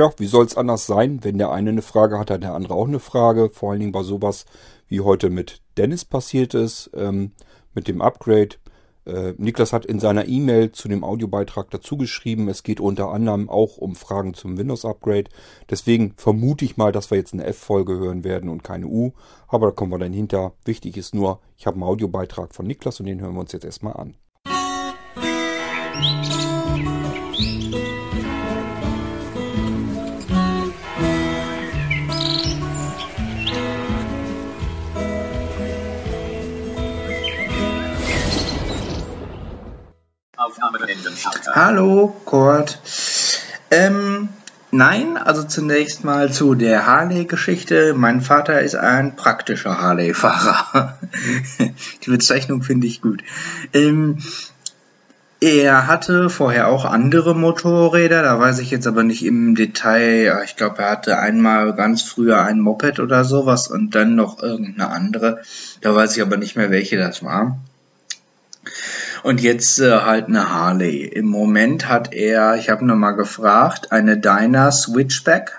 Tja, wie soll es anders sein? Wenn der eine eine Frage hat, hat der andere auch eine Frage. Vor allen Dingen bei sowas, wie heute mit Dennis passiert ist, ähm, mit dem Upgrade. Äh, Niklas hat in seiner E-Mail zu dem Audiobeitrag dazu geschrieben, es geht unter anderem auch um Fragen zum Windows-Upgrade. Deswegen vermute ich mal, dass wir jetzt eine F-Folge hören werden und keine U. Aber da kommen wir dann hinter. Wichtig ist nur, ich habe einen Audiobeitrag von Niklas und den hören wir uns jetzt erstmal an. Hallo, Kurt. Ähm, nein, also zunächst mal zu der Harley-Geschichte. Mein Vater ist ein praktischer Harley-Fahrer. Die Bezeichnung finde ich gut. Ähm, er hatte vorher auch andere Motorräder, da weiß ich jetzt aber nicht im Detail. Ich glaube, er hatte einmal ganz früher ein Moped oder sowas und dann noch irgendeine andere. Da weiß ich aber nicht mehr, welche das war. Und jetzt äh, halt eine Harley. Im Moment hat er, ich habe nur mal gefragt, eine Dyna Switchback.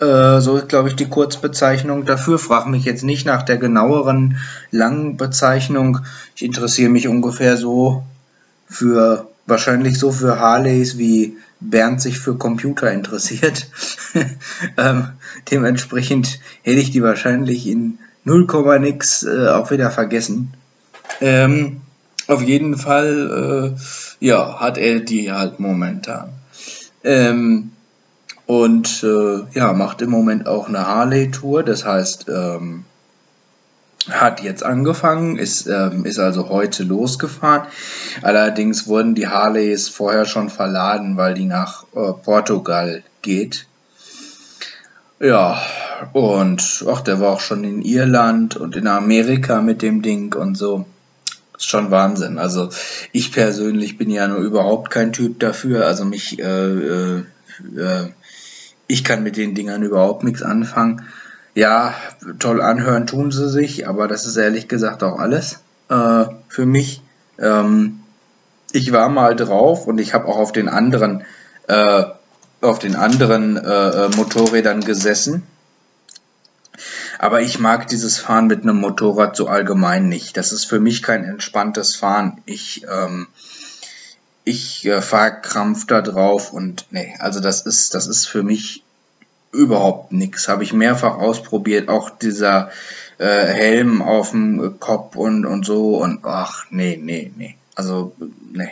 Äh, so ist, glaube ich, die Kurzbezeichnung dafür. Frag mich jetzt nicht nach der genaueren langen Bezeichnung. Ich interessiere mich ungefähr so für, wahrscheinlich so für Harleys, wie Bernd sich für Computer interessiert. ähm, dementsprechend hätte ich die wahrscheinlich in 0, nix äh, auch wieder vergessen. Ähm, auf jeden Fall, äh, ja, hat er die halt momentan. Ähm, und äh, ja, macht im Moment auch eine Harley-Tour. Das heißt, ähm, hat jetzt angefangen, ist, ähm, ist also heute losgefahren. Allerdings wurden die Harleys vorher schon verladen, weil die nach äh, Portugal geht. Ja, und ach, der war auch schon in Irland und in Amerika mit dem Ding und so ist schon Wahnsinn. Also ich persönlich bin ja nur überhaupt kein Typ dafür. Also mich, äh, äh, äh, ich kann mit den Dingern überhaupt nichts anfangen. Ja, toll anhören tun sie sich, aber das ist ehrlich gesagt auch alles äh, für mich. Ähm, ich war mal drauf und ich habe auch auf den anderen, äh, auf den anderen äh, Motorrädern gesessen aber ich mag dieses Fahren mit einem Motorrad so allgemein nicht. Das ist für mich kein entspanntes Fahren. Ich, ähm, ich äh, fahre Krampf da drauf und nee, also das ist, das ist für mich überhaupt nichts. Habe ich mehrfach ausprobiert. Auch dieser äh, Helm auf dem Kopf und, und so und ach, nee, nee, nee. Also, nee.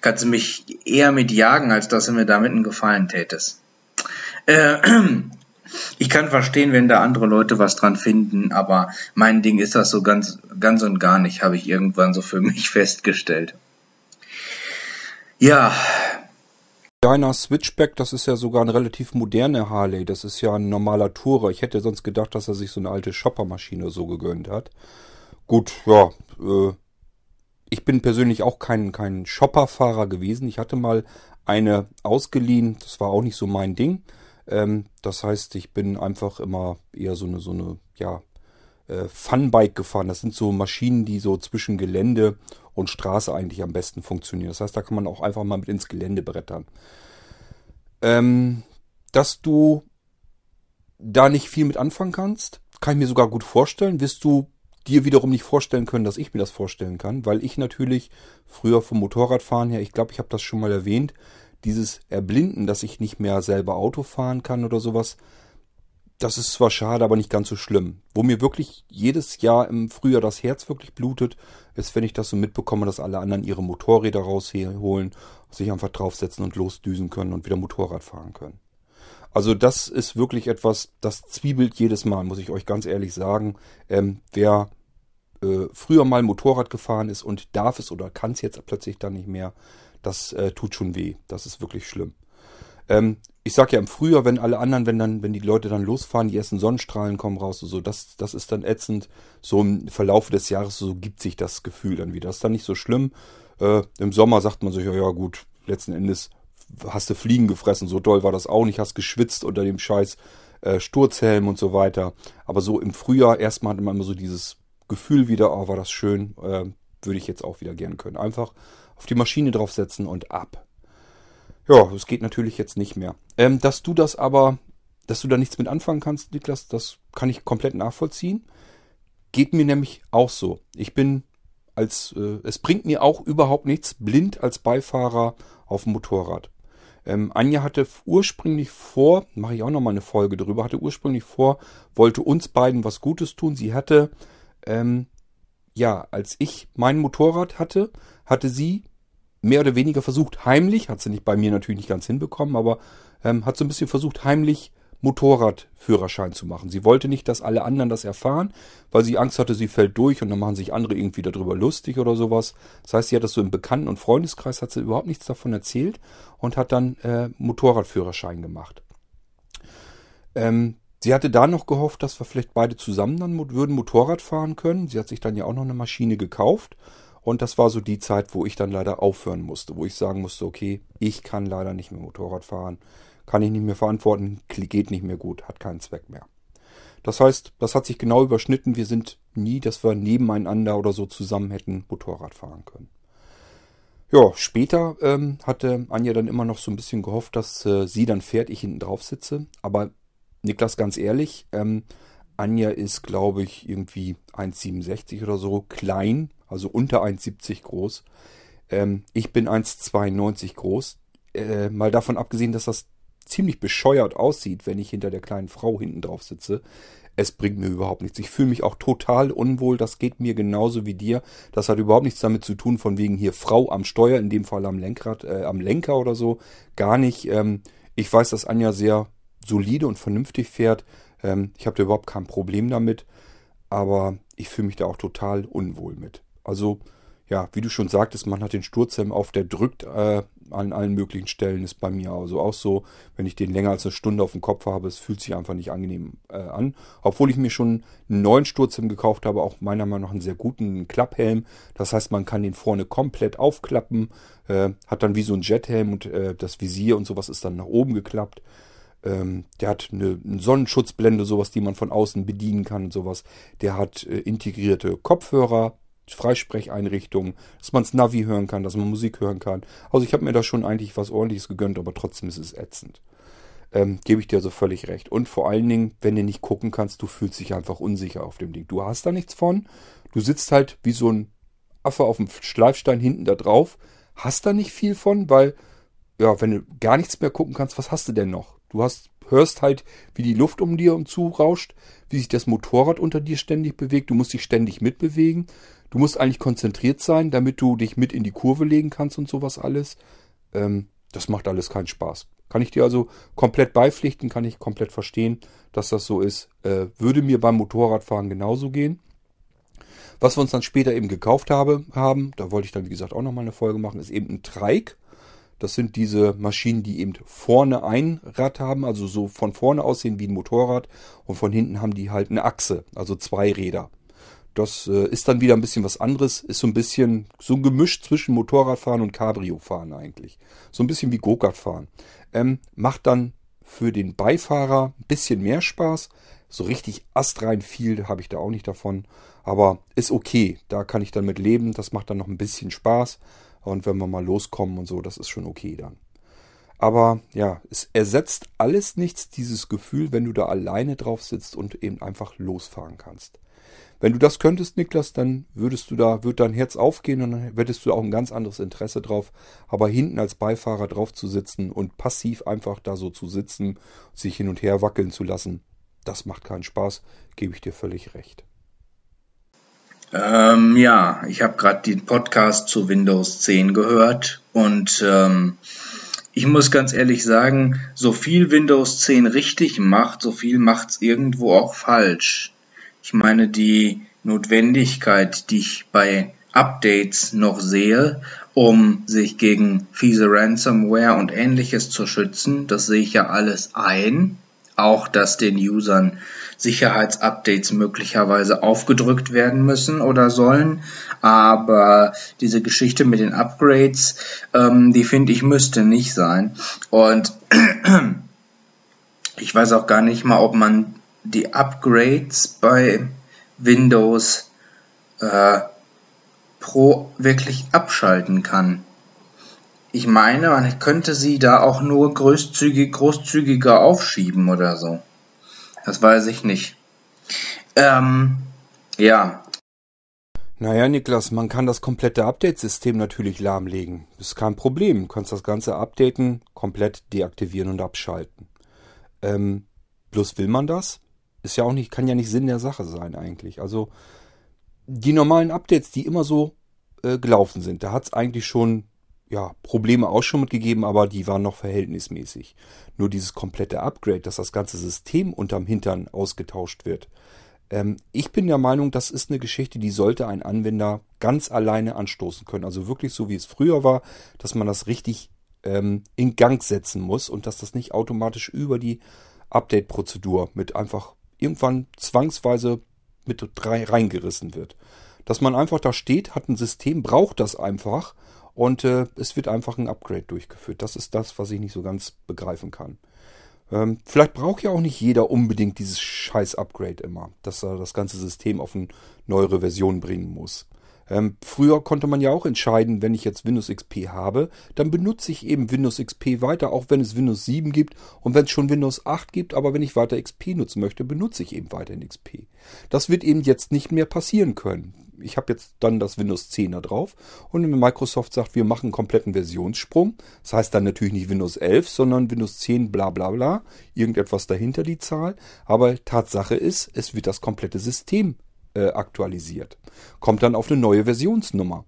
Kannst du mich eher mit jagen, als dass du mir damit einen Gefallen tätest. Äh, ich kann verstehen, wenn da andere Leute was dran finden, aber mein Ding ist das so ganz, ganz und gar nicht, habe ich irgendwann so für mich festgestellt. Ja. Deiner Switchback, das ist ja sogar eine relativ moderne Harley. Das ist ja ein normaler Tourer. Ich hätte sonst gedacht, dass er sich so eine alte Shoppermaschine so gegönnt hat. Gut, ja. Äh, ich bin persönlich auch kein, kein Shopperfahrer gewesen. Ich hatte mal eine ausgeliehen. Das war auch nicht so mein Ding. Ähm, das heißt, ich bin einfach immer eher so eine, so eine, ja, äh, Funbike gefahren. Das sind so Maschinen, die so zwischen Gelände und Straße eigentlich am besten funktionieren. Das heißt, da kann man auch einfach mal mit ins Gelände brettern. Ähm, dass du da nicht viel mit anfangen kannst, kann ich mir sogar gut vorstellen. Wirst du dir wiederum nicht vorstellen können, dass ich mir das vorstellen kann, weil ich natürlich früher vom Motorradfahren her, ich glaube, ich habe das schon mal erwähnt, dieses Erblinden, dass ich nicht mehr selber Auto fahren kann oder sowas, das ist zwar schade, aber nicht ganz so schlimm. Wo mir wirklich jedes Jahr im Frühjahr das Herz wirklich blutet, ist, wenn ich das so mitbekomme, dass alle anderen ihre Motorräder rausholen, sich einfach draufsetzen und losdüsen können und wieder Motorrad fahren können. Also das ist wirklich etwas, das zwiebelt jedes Mal, muss ich euch ganz ehrlich sagen. Ähm, wer äh, früher mal Motorrad gefahren ist und darf es oder kann es jetzt plötzlich dann nicht mehr, das äh, tut schon weh. Das ist wirklich schlimm. Ähm, ich sag ja im Frühjahr, wenn alle anderen, wenn dann, wenn die Leute dann losfahren, die ersten Sonnenstrahlen kommen raus, so, das, das ist dann ätzend. So im Verlauf des Jahres, so gibt sich das Gefühl dann wieder. Das ist dann nicht so schlimm. Äh, Im Sommer sagt man sich, ja, ja gut, letzten Endes hast du Fliegen gefressen, so doll war das auch nicht, hast geschwitzt unter dem scheiß äh, Sturzhelm und so weiter. Aber so im Frühjahr erstmal hat man immer so dieses Gefühl wieder, oh, war das schön, äh, würde ich jetzt auch wieder gern können. Einfach auf die Maschine draufsetzen und ab. Ja, es geht natürlich jetzt nicht mehr. Ähm, dass du das aber, dass du da nichts mit anfangen kannst, Niklas, das kann ich komplett nachvollziehen. Geht mir nämlich auch so. Ich bin als, äh, es bringt mir auch überhaupt nichts, blind als Beifahrer auf dem Motorrad. Ähm, Anja hatte ursprünglich vor, mache ich auch noch mal eine Folge darüber, hatte ursprünglich vor, wollte uns beiden was Gutes tun. Sie hatte, ähm, ja, als ich mein Motorrad hatte, hatte sie mehr oder weniger versucht, heimlich, hat sie nicht bei mir natürlich nicht ganz hinbekommen, aber ähm, hat so ein bisschen versucht, heimlich Motorradführerschein zu machen. Sie wollte nicht, dass alle anderen das erfahren, weil sie Angst hatte, sie fällt durch und dann machen sich andere irgendwie darüber lustig oder sowas. Das heißt, sie hat das so im Bekannten- und Freundeskreis, hat sie überhaupt nichts davon erzählt und hat dann äh, Motorradführerschein gemacht. Ähm, sie hatte da noch gehofft, dass wir vielleicht beide zusammen dann würden Motorrad fahren können. Sie hat sich dann ja auch noch eine Maschine gekauft. Und das war so die Zeit, wo ich dann leider aufhören musste, wo ich sagen musste, okay, ich kann leider nicht mehr Motorrad fahren kann ich nicht mehr verantworten, geht nicht mehr gut, hat keinen Zweck mehr. Das heißt, das hat sich genau überschnitten. Wir sind nie, dass wir nebeneinander oder so zusammen hätten Motorrad fahren können. Ja, später ähm, hatte Anja dann immer noch so ein bisschen gehofft, dass äh, sie dann fährt, ich hinten drauf sitze. Aber Niklas, ganz ehrlich, ähm, Anja ist, glaube ich, irgendwie 1,67 oder so klein, also unter 1,70 groß. Ähm, ich bin 1,92 groß. Äh, mal davon abgesehen, dass das ziemlich bescheuert aussieht, wenn ich hinter der kleinen Frau hinten drauf sitze. Es bringt mir überhaupt nichts. Ich fühle mich auch total unwohl. Das geht mir genauso wie dir. Das hat überhaupt nichts damit zu tun, von wegen hier Frau am Steuer, in dem Fall am Lenkrad, äh, am Lenker oder so. Gar nicht. Ähm, ich weiß, dass Anja sehr solide und vernünftig fährt. Ähm, ich habe da überhaupt kein Problem damit. Aber ich fühle mich da auch total unwohl mit. Also, ja, wie du schon sagtest, man hat den Sturzhelm auf, der drückt äh, an allen möglichen Stellen ist bei mir also auch so, wenn ich den länger als eine Stunde auf dem Kopf habe, es fühlt sich einfach nicht angenehm äh, an. Obwohl ich mir schon einen neuen Sturzhelm gekauft habe, auch meiner Meinung nach einen sehr guten Klapphelm. Das heißt, man kann den vorne komplett aufklappen, äh, hat dann wie so ein Jethelm und äh, das Visier und sowas ist dann nach oben geklappt. Ähm, der hat eine, eine, Sonnenschutzblende, sowas, die man von außen bedienen kann und sowas. Der hat äh, integrierte Kopfhörer, Freisprecheinrichtungen, dass man das Navi hören kann, dass man Musik hören kann. Also ich habe mir da schon eigentlich was ordentliches gegönnt, aber trotzdem ist es ätzend. Ähm, Gebe ich dir also völlig recht. Und vor allen Dingen, wenn du nicht gucken kannst, du fühlst dich einfach unsicher auf dem Ding. Du hast da nichts von. Du sitzt halt wie so ein Affe auf dem Schleifstein hinten da drauf. Hast da nicht viel von, weil, ja, wenn du gar nichts mehr gucken kannst, was hast du denn noch? Du hast, hörst halt, wie die Luft um dir und zu rauscht, wie sich das Motorrad unter dir ständig bewegt. Du musst dich ständig mitbewegen. Du musst eigentlich konzentriert sein, damit du dich mit in die Kurve legen kannst und sowas alles. Ähm, das macht alles keinen Spaß. Kann ich dir also komplett beipflichten, kann ich komplett verstehen, dass das so ist. Äh, würde mir beim Motorradfahren genauso gehen. Was wir uns dann später eben gekauft habe, haben, da wollte ich dann wie gesagt auch nochmal eine Folge machen, ist eben ein Trike. Das sind diese Maschinen, die eben vorne ein Rad haben, also so von vorne aussehen wie ein Motorrad und von hinten haben die halt eine Achse, also zwei Räder. Das äh, ist dann wieder ein bisschen was anderes. Ist so ein bisschen so ein Gemisch zwischen Motorradfahren und Cabrio-Fahren eigentlich. So ein bisschen wie Go-Kart-Fahren. Ähm, macht dann für den Beifahrer ein bisschen mehr Spaß. So richtig astrein viel habe ich da auch nicht davon. Aber ist okay. Da kann ich dann mit leben. Das macht dann noch ein bisschen Spaß. Und wenn wir mal loskommen und so, das ist schon okay dann. Aber ja, es ersetzt alles nichts, dieses Gefühl, wenn du da alleine drauf sitzt und eben einfach losfahren kannst. Wenn du das könntest, Niklas, dann würdest du da, wird dein Herz aufgehen und dann hättest du auch ein ganz anderes Interesse drauf. Aber hinten als Beifahrer drauf zu sitzen und passiv einfach da so zu sitzen, sich hin und her wackeln zu lassen, das macht keinen Spaß, gebe ich dir völlig recht. Ähm, ja, ich habe gerade den Podcast zu Windows 10 gehört und ähm, ich muss ganz ehrlich sagen, so viel Windows 10 richtig macht, so viel macht es irgendwo auch falsch. Ich meine, die Notwendigkeit, die ich bei Updates noch sehe, um sich gegen fiese Ransomware und ähnliches zu schützen, das sehe ich ja alles ein. Auch, dass den Usern Sicherheitsupdates möglicherweise aufgedrückt werden müssen oder sollen. Aber diese Geschichte mit den Upgrades, ähm, die finde ich müsste nicht sein. Und ich weiß auch gar nicht mal, ob man die Upgrades bei Windows äh, Pro wirklich abschalten kann. ich meine, man könnte sie da auch nur großzügig, großzügiger aufschieben oder so. Das weiß ich nicht. Ähm, ja. Naja, Niklas, man kann das komplette Update-System natürlich lahmlegen. Ist kein Problem. Du kannst das Ganze updaten, komplett deaktivieren und abschalten. Ähm, bloß will man das? Ist ja auch nicht, kann ja nicht Sinn der Sache sein eigentlich. Also die normalen Updates, die immer so äh, gelaufen sind, da hat es eigentlich schon ja, Probleme auch schon mitgegeben, aber die waren noch verhältnismäßig. Nur dieses komplette Upgrade, dass das ganze System unterm Hintern ausgetauscht wird. Ähm, ich bin der Meinung, das ist eine Geschichte, die sollte ein Anwender ganz alleine anstoßen können. Also wirklich so wie es früher war, dass man das richtig ähm, in Gang setzen muss und dass das nicht automatisch über die Update-Prozedur mit einfach irgendwann zwangsweise mit reingerissen wird. Dass man einfach da steht, hat ein System, braucht das einfach und äh, es wird einfach ein Upgrade durchgeführt. Das ist das, was ich nicht so ganz begreifen kann. Ähm, vielleicht braucht ja auch nicht jeder unbedingt dieses scheiß Upgrade immer, dass er das ganze System auf eine neuere Version bringen muss. Ähm, früher konnte man ja auch entscheiden, wenn ich jetzt Windows XP habe, dann benutze ich eben Windows XP weiter, auch wenn es Windows 7 gibt und wenn es schon Windows 8 gibt, aber wenn ich weiter XP nutzen möchte, benutze ich eben weiterhin XP. Das wird eben jetzt nicht mehr passieren können ich habe jetzt dann das Windows 10 da drauf und Microsoft sagt, wir machen einen kompletten Versionssprung. Das heißt dann natürlich nicht Windows 11, sondern Windows 10 bla bla bla, irgendetwas dahinter die Zahl. Aber Tatsache ist, es wird das komplette System äh, aktualisiert. Kommt dann auf eine neue Versionsnummer.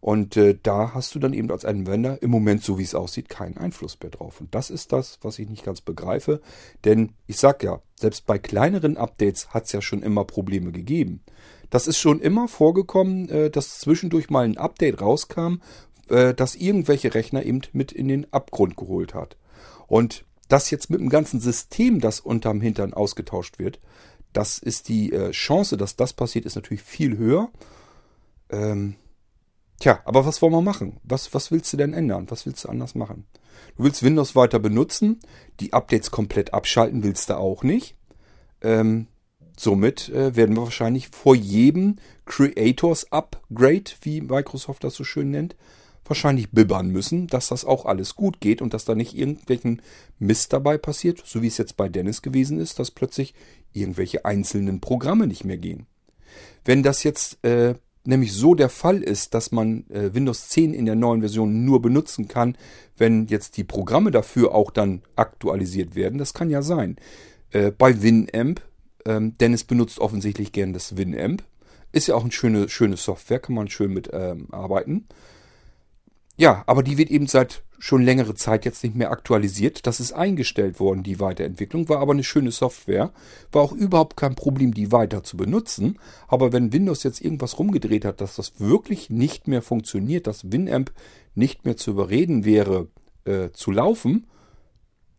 Und äh, da hast du dann eben als Anwender im Moment, so wie es aussieht, keinen Einfluss mehr drauf. Und das ist das, was ich nicht ganz begreife. Denn ich sag ja, selbst bei kleineren Updates hat es ja schon immer Probleme gegeben. Das ist schon immer vorgekommen, äh, dass zwischendurch mal ein Update rauskam, äh, das irgendwelche Rechner eben mit in den Abgrund geholt hat. Und das jetzt mit dem ganzen System, das unterm Hintern ausgetauscht wird, das ist die äh, Chance, dass das passiert, ist natürlich viel höher. Ähm, tja, aber was wollen wir machen? Was, was willst du denn ändern? Was willst du anders machen? Du willst Windows weiter benutzen, die Updates komplett abschalten willst du auch nicht. Ähm, Somit äh, werden wir wahrscheinlich vor jedem Creators Upgrade, wie Microsoft das so schön nennt, wahrscheinlich bibbern müssen, dass das auch alles gut geht und dass da nicht irgendwelchen Mist dabei passiert, so wie es jetzt bei Dennis gewesen ist, dass plötzlich irgendwelche einzelnen Programme nicht mehr gehen. Wenn das jetzt äh, nämlich so der Fall ist, dass man äh, Windows 10 in der neuen Version nur benutzen kann, wenn jetzt die Programme dafür auch dann aktualisiert werden, das kann ja sein. Äh, bei Winamp ähm, Dennis benutzt offensichtlich gern das Winamp. Ist ja auch eine schöne, schöne Software, kann man schön mit ähm, arbeiten. Ja, aber die wird eben seit schon längere Zeit jetzt nicht mehr aktualisiert. Das ist eingestellt worden, die Weiterentwicklung. War aber eine schöne Software. War auch überhaupt kein Problem, die weiter zu benutzen. Aber wenn Windows jetzt irgendwas rumgedreht hat, dass das wirklich nicht mehr funktioniert, dass Winamp nicht mehr zu überreden wäre, äh, zu laufen,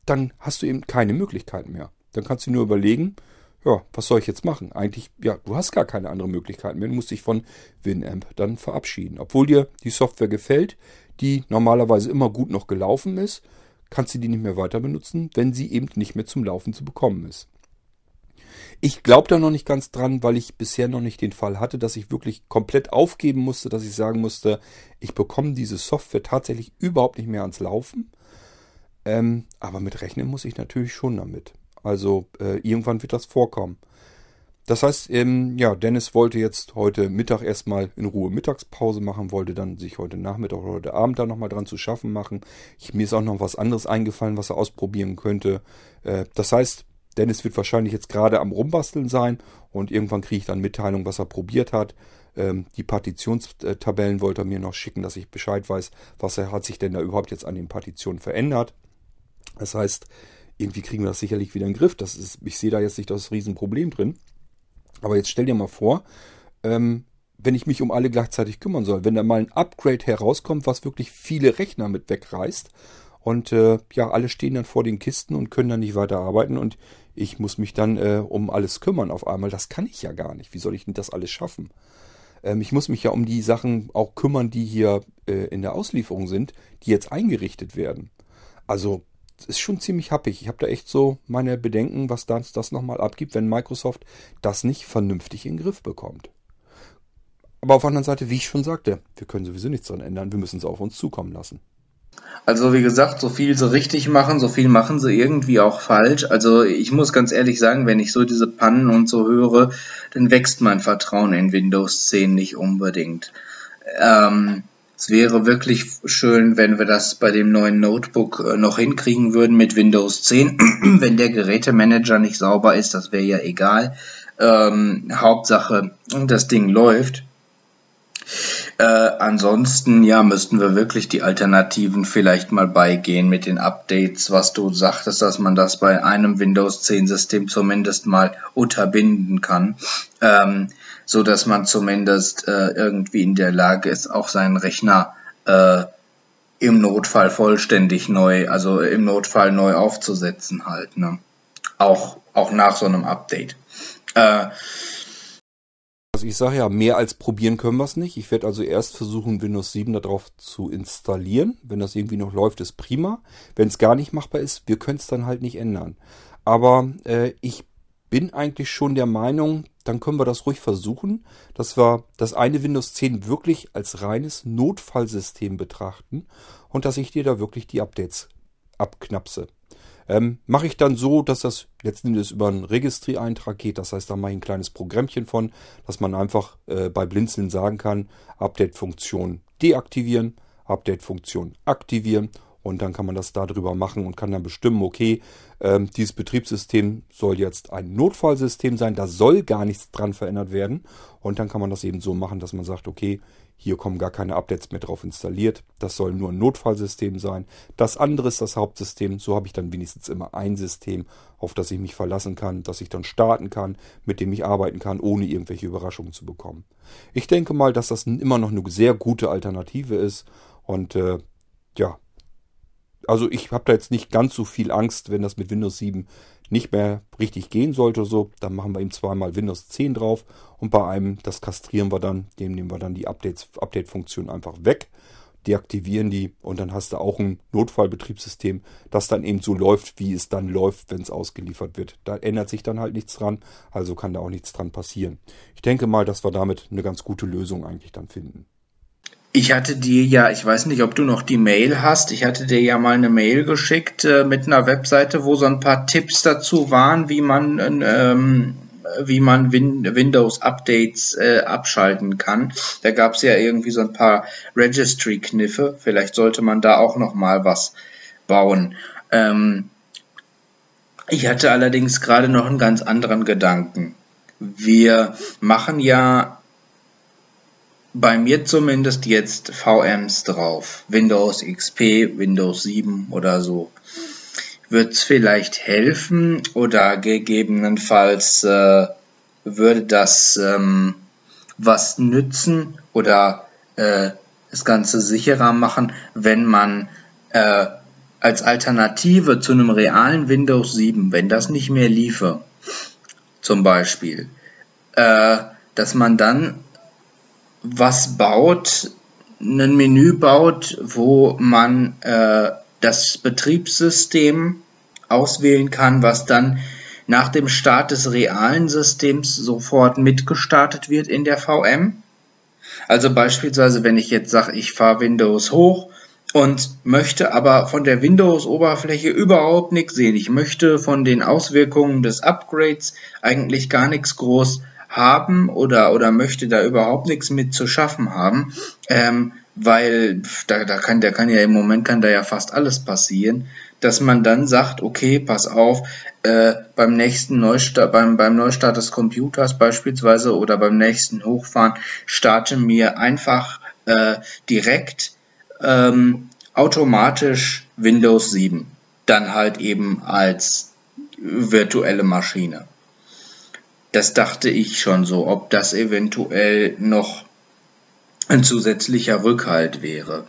dann hast du eben keine Möglichkeit mehr. Dann kannst du nur überlegen, ja, was soll ich jetzt machen? Eigentlich, ja, du hast gar keine andere Möglichkeit mehr. Du musst dich von Winamp dann verabschieden. Obwohl dir die Software gefällt, die normalerweise immer gut noch gelaufen ist, kannst du die nicht mehr weiter benutzen, wenn sie eben nicht mehr zum Laufen zu bekommen ist. Ich glaube da noch nicht ganz dran, weil ich bisher noch nicht den Fall hatte, dass ich wirklich komplett aufgeben musste, dass ich sagen musste, ich bekomme diese Software tatsächlich überhaupt nicht mehr ans Laufen. Ähm, aber mit rechnen muss ich natürlich schon damit. Also äh, irgendwann wird das vorkommen. Das heißt, ähm, ja, Dennis wollte jetzt heute Mittag erstmal in Ruhe Mittagspause machen, wollte dann sich heute Nachmittag oder heute Abend da nochmal dran zu schaffen machen. Ich, mir ist auch noch was anderes eingefallen, was er ausprobieren könnte. Äh, das heißt, Dennis wird wahrscheinlich jetzt gerade am Rumbasteln sein und irgendwann kriege ich dann Mitteilung, was er probiert hat. Ähm, die Partitionstabellen wollte er mir noch schicken, dass ich Bescheid weiß, was er hat sich denn da überhaupt jetzt an den Partitionen verändert. Das heißt, irgendwie kriegen wir das sicherlich wieder in den Griff. Das ist, ich sehe da jetzt nicht das Riesenproblem drin. Aber jetzt stell dir mal vor, ähm, wenn ich mich um alle gleichzeitig kümmern soll, wenn da mal ein Upgrade herauskommt, was wirklich viele Rechner mit wegreißt und äh, ja, alle stehen dann vor den Kisten und können dann nicht weiter arbeiten und ich muss mich dann äh, um alles kümmern auf einmal. Das kann ich ja gar nicht. Wie soll ich denn das alles schaffen? Ähm, ich muss mich ja um die Sachen auch kümmern, die hier äh, in der Auslieferung sind, die jetzt eingerichtet werden. Also ist schon ziemlich happig. Ich habe da echt so meine Bedenken, was das, das nochmal abgibt, wenn Microsoft das nicht vernünftig in den Griff bekommt. Aber auf der anderen Seite, wie ich schon sagte, wir können sowieso nichts dran ändern. Wir müssen es auf uns zukommen lassen. Also wie gesagt, so viel sie richtig machen, so viel machen sie irgendwie auch falsch. Also ich muss ganz ehrlich sagen, wenn ich so diese Pannen und so höre, dann wächst mein Vertrauen in Windows 10 nicht unbedingt. Ähm, es wäre wirklich schön, wenn wir das bei dem neuen Notebook äh, noch hinkriegen würden mit Windows 10. wenn der Gerätemanager nicht sauber ist, das wäre ja egal. Ähm, Hauptsache, das Ding läuft. Äh, ansonsten, ja, müssten wir wirklich die Alternativen vielleicht mal beigehen mit den Updates, was du sagtest, dass man das bei einem Windows 10 System zumindest mal unterbinden kann, ähm, so dass man zumindest äh, irgendwie in der Lage ist, auch seinen Rechner äh, im Notfall vollständig neu, also im Notfall neu aufzusetzen halt, ne? Auch, auch nach so einem Update. Äh, also ich sage ja, mehr als probieren können wir es nicht. Ich werde also erst versuchen, Windows 7 darauf zu installieren. Wenn das irgendwie noch läuft, ist prima. Wenn es gar nicht machbar ist, wir können es dann halt nicht ändern. Aber äh, ich bin eigentlich schon der Meinung, dann können wir das ruhig versuchen, dass wir das eine Windows 10 wirklich als reines Notfallsystem betrachten und dass ich dir da wirklich die Updates abknapse. Ähm, mache ich dann so, dass das letzten Endes über einen Registriereintrag geht. Das heißt, da mache ich ein kleines Programmchen von, dass man einfach äh, bei Blinzeln sagen kann, Update-Funktion deaktivieren, Update-Funktion aktivieren und dann kann man das darüber machen und kann dann bestimmen, okay, ähm, dieses Betriebssystem soll jetzt ein Notfallsystem sein, da soll gar nichts dran verändert werden. Und dann kann man das eben so machen, dass man sagt, okay, hier kommen gar keine Updates mehr drauf installiert. Das soll nur ein Notfallsystem sein. Das andere ist das Hauptsystem. So habe ich dann wenigstens immer ein System, auf das ich mich verlassen kann, das ich dann starten kann, mit dem ich arbeiten kann, ohne irgendwelche Überraschungen zu bekommen. Ich denke mal, dass das immer noch eine sehr gute Alternative ist. Und äh, ja, also ich habe da jetzt nicht ganz so viel Angst, wenn das mit Windows 7 nicht mehr richtig gehen sollte so, dann machen wir ihm zweimal Windows 10 drauf und bei einem, das kastrieren wir dann, dem nehmen wir dann die Update-Funktion einfach weg, deaktivieren die und dann hast du auch ein Notfallbetriebssystem, das dann eben so läuft, wie es dann läuft, wenn es ausgeliefert wird. Da ändert sich dann halt nichts dran, also kann da auch nichts dran passieren. Ich denke mal, dass wir damit eine ganz gute Lösung eigentlich dann finden. Ich hatte dir ja, ich weiß nicht, ob du noch die Mail hast, ich hatte dir ja mal eine Mail geschickt äh, mit einer Webseite, wo so ein paar Tipps dazu waren, wie man, ähm, wie man Win Windows-Updates äh, abschalten kann. Da gab es ja irgendwie so ein paar Registry-Kniffe. Vielleicht sollte man da auch noch mal was bauen. Ähm, ich hatte allerdings gerade noch einen ganz anderen Gedanken. Wir machen ja bei mir zumindest jetzt VMs drauf. Windows XP, Windows 7 oder so. Wird es vielleicht helfen oder gegebenenfalls äh, würde das ähm, was nützen oder äh, das Ganze sicherer machen, wenn man äh, als Alternative zu einem realen Windows 7, wenn das nicht mehr liefe, zum Beispiel, äh, dass man dann was baut, ein Menü baut, wo man äh, das Betriebssystem auswählen kann, was dann nach dem Start des realen Systems sofort mitgestartet wird in der VM. Also beispielsweise, wenn ich jetzt sage, ich fahre Windows hoch und möchte aber von der Windows-Oberfläche überhaupt nichts sehen. Ich möchte von den Auswirkungen des Upgrades eigentlich gar nichts groß haben oder, oder möchte da überhaupt nichts mit zu schaffen haben, ähm, weil da, da kann, der kann ja im Moment kann da ja fast alles passieren, dass man dann sagt, okay, pass auf, äh, beim nächsten Neustart, beim, beim Neustart des Computers beispielsweise oder beim nächsten Hochfahren starte mir einfach äh, direkt ähm, automatisch Windows 7. Dann halt eben als virtuelle Maschine. Das dachte ich schon so, ob das eventuell noch ein zusätzlicher Rückhalt wäre.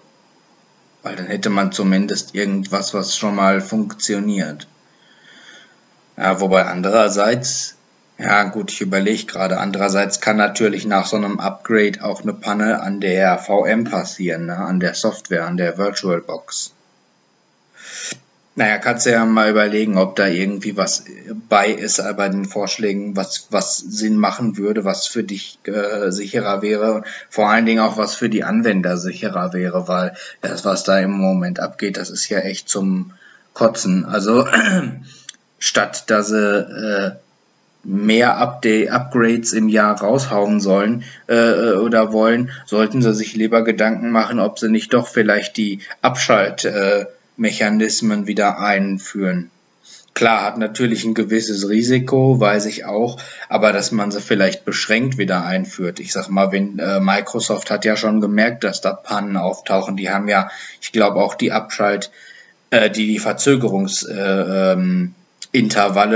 Weil dann hätte man zumindest irgendwas, was schon mal funktioniert. Ja, wobei andererseits, ja gut, ich überlege gerade, andererseits kann natürlich nach so einem Upgrade auch eine Panne an der VM passieren, ne? an der Software, an der VirtualBox. Naja, kannst du ja mal überlegen, ob da irgendwie was bei ist äh, bei den Vorschlägen, was, was Sinn machen würde, was für dich äh, sicherer wäre, vor allen Dingen auch was für die Anwender sicherer wäre, weil das, was da im Moment abgeht, das ist ja echt zum Kotzen. Also statt dass sie äh, mehr Update, Upgrades im Jahr raushauen sollen äh, oder wollen, sollten sie sich lieber Gedanken machen, ob sie nicht doch vielleicht die Abschaltmechanismen äh, wieder einführen. Klar, hat natürlich ein gewisses Risiko, weiß ich auch, aber dass man sie vielleicht beschränkt wieder einführt. Ich sag mal, wenn äh, Microsoft hat ja schon gemerkt, dass da Pannen auftauchen. Die haben ja, ich glaube auch die Abschalt, äh, die die Verzögerungs äh, ähm,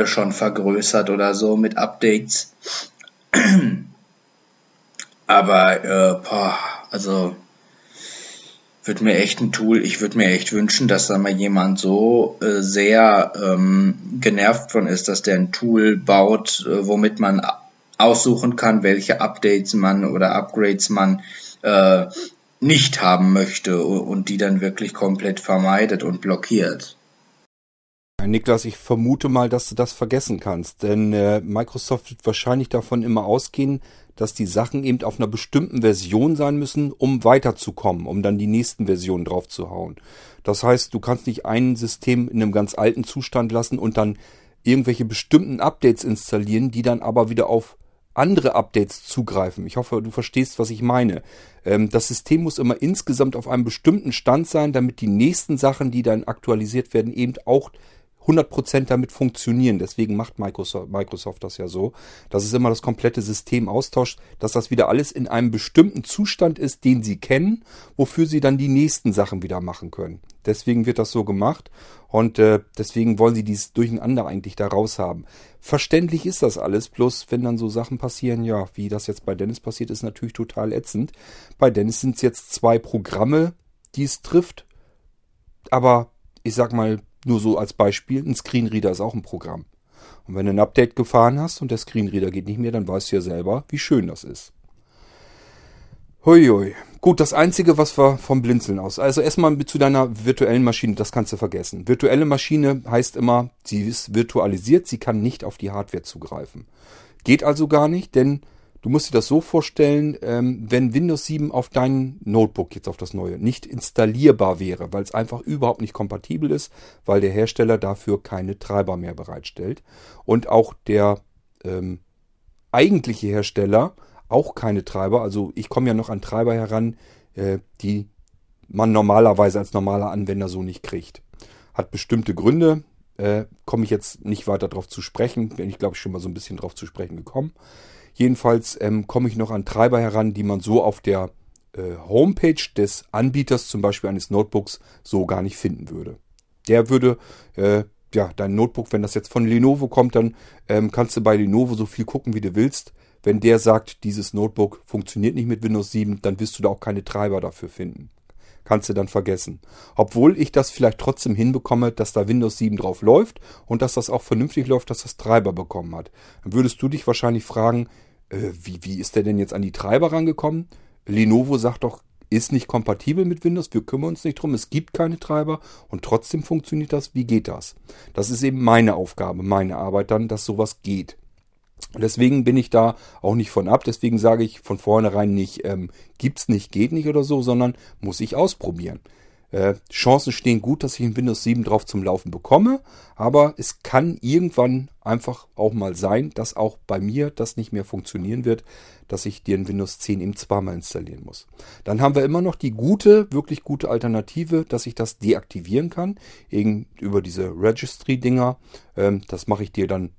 schon vergrößert oder so mit Updates. Aber äh, boah, also würde mir echt ein Tool, ich würde mir echt wünschen, dass da mal jemand so äh, sehr ähm, genervt von ist, dass der ein Tool baut, äh, womit man aussuchen kann, welche Updates man oder Upgrades man äh, nicht haben möchte und die dann wirklich komplett vermeidet und blockiert. Niklas, ich vermute mal, dass du das vergessen kannst, denn äh, Microsoft wird wahrscheinlich davon immer ausgehen, dass die Sachen eben auf einer bestimmten Version sein müssen, um weiterzukommen, um dann die nächsten Versionen draufzuhauen. Das heißt, du kannst nicht ein System in einem ganz alten Zustand lassen und dann irgendwelche bestimmten Updates installieren, die dann aber wieder auf andere Updates zugreifen. Ich hoffe, du verstehst, was ich meine. Ähm, das System muss immer insgesamt auf einem bestimmten Stand sein, damit die nächsten Sachen, die dann aktualisiert werden, eben auch 100% damit funktionieren. Deswegen macht Microsoft, Microsoft das ja so, dass es immer das komplette System austauscht, dass das wieder alles in einem bestimmten Zustand ist, den sie kennen, wofür sie dann die nächsten Sachen wieder machen können. Deswegen wird das so gemacht und äh, deswegen wollen sie dieses Durcheinander eigentlich da raus haben. Verständlich ist das alles, bloß wenn dann so Sachen passieren, ja, wie das jetzt bei Dennis passiert, ist natürlich total ätzend. Bei Dennis sind es jetzt zwei Programme, die es trifft, aber ich sag mal, nur so als Beispiel, ein Screenreader ist auch ein Programm. Und wenn du ein Update gefahren hast und der Screenreader geht nicht mehr, dann weißt du ja selber, wie schön das ist. Huiui. Gut, das Einzige, was wir vom Blinzeln aus. Also erstmal zu deiner virtuellen Maschine, das kannst du vergessen. Virtuelle Maschine heißt immer, sie ist virtualisiert, sie kann nicht auf die Hardware zugreifen. Geht also gar nicht, denn Du musst dir das so vorstellen, ähm, wenn Windows 7 auf dein Notebook, jetzt auf das neue, nicht installierbar wäre, weil es einfach überhaupt nicht kompatibel ist, weil der Hersteller dafür keine Treiber mehr bereitstellt und auch der ähm, eigentliche Hersteller auch keine Treiber, also ich komme ja noch an Treiber heran, äh, die man normalerweise als normaler Anwender so nicht kriegt. Hat bestimmte Gründe, äh, komme ich jetzt nicht weiter darauf zu sprechen, bin ich glaube ich schon mal so ein bisschen darauf zu sprechen gekommen. Jedenfalls ähm, komme ich noch an Treiber heran, die man so auf der äh, Homepage des Anbieters, zum Beispiel eines Notebooks, so gar nicht finden würde. Der würde, äh, ja, dein Notebook, wenn das jetzt von Lenovo kommt, dann ähm, kannst du bei Lenovo so viel gucken, wie du willst. Wenn der sagt, dieses Notebook funktioniert nicht mit Windows 7, dann wirst du da auch keine Treiber dafür finden. Kannst du dann vergessen. Obwohl ich das vielleicht trotzdem hinbekomme, dass da Windows 7 drauf läuft und dass das auch vernünftig läuft, dass das Treiber bekommen hat. Dann würdest du dich wahrscheinlich fragen, äh, wie, wie ist der denn jetzt an die Treiber rangekommen? Lenovo sagt doch, ist nicht kompatibel mit Windows, wir kümmern uns nicht drum, es gibt keine Treiber und trotzdem funktioniert das. Wie geht das? Das ist eben meine Aufgabe, meine Arbeit dann, dass sowas geht. Deswegen bin ich da auch nicht von ab. Deswegen sage ich von vornherein nicht, ähm, gibt's nicht, geht nicht oder so, sondern muss ich ausprobieren. Äh, Chancen stehen gut, dass ich in Windows 7 drauf zum Laufen bekomme, aber es kann irgendwann einfach auch mal sein, dass auch bei mir das nicht mehr funktionieren wird, dass ich dir in Windows 10 eben zweimal installieren muss. Dann haben wir immer noch die gute, wirklich gute Alternative, dass ich das deaktivieren kann, eben über diese Registry-Dinger. Ähm, das mache ich dir dann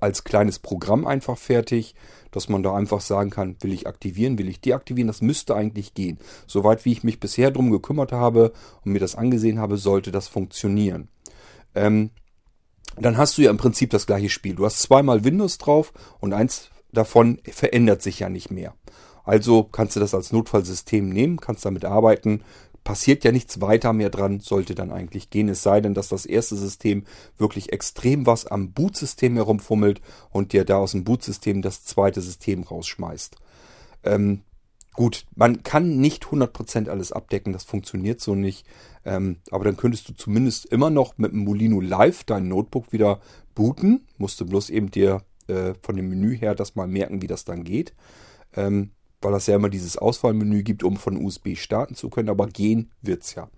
als kleines Programm einfach fertig, dass man da einfach sagen kann, will ich aktivieren, will ich deaktivieren, das müsste eigentlich gehen. Soweit wie ich mich bisher drum gekümmert habe und mir das angesehen habe, sollte das funktionieren. Ähm, dann hast du ja im Prinzip das gleiche Spiel. Du hast zweimal Windows drauf und eins davon verändert sich ja nicht mehr. Also kannst du das als Notfallsystem nehmen, kannst damit arbeiten, passiert ja nichts weiter mehr dran, sollte dann eigentlich gehen. Es sei denn, dass das erste System wirklich extrem was am Bootsystem herumfummelt und dir da aus dem Bootsystem das zweite System rausschmeißt. Ähm, gut, man kann nicht 100% alles abdecken, das funktioniert so nicht. Ähm, aber dann könntest du zumindest immer noch mit dem Molino Live dein Notebook wieder booten. Musst du bloß eben dir äh, von dem Menü her das mal merken, wie das dann geht. Ähm, weil das ja immer dieses Auswahlmenü gibt, um von USB starten zu können, aber gehen wird's ja.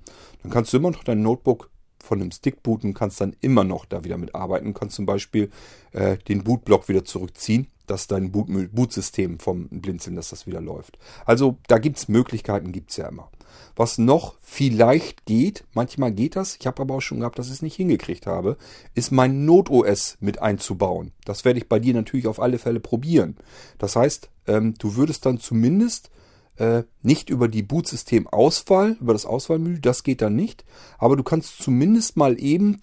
Dann kannst du immer noch dein Notebook von einem Stick booten, kannst dann immer noch da wieder mitarbeiten, kannst zum Beispiel äh, den Bootblock wieder zurückziehen, dass dein Boot Bootsystem vom Blinzeln, dass das wieder läuft. Also da gibt's Möglichkeiten, gibt's ja immer. Was noch vielleicht geht, manchmal geht das, ich habe aber auch schon gehabt, dass ich es nicht hingekriegt habe, ist mein Not-OS mit einzubauen. Das werde ich bei dir natürlich auf alle Fälle probieren. Das heißt, ähm, du würdest dann zumindest äh, nicht über die Bootsystem-Auswahl, über das Auswahlmenü, das geht dann nicht, aber du kannst zumindest mal eben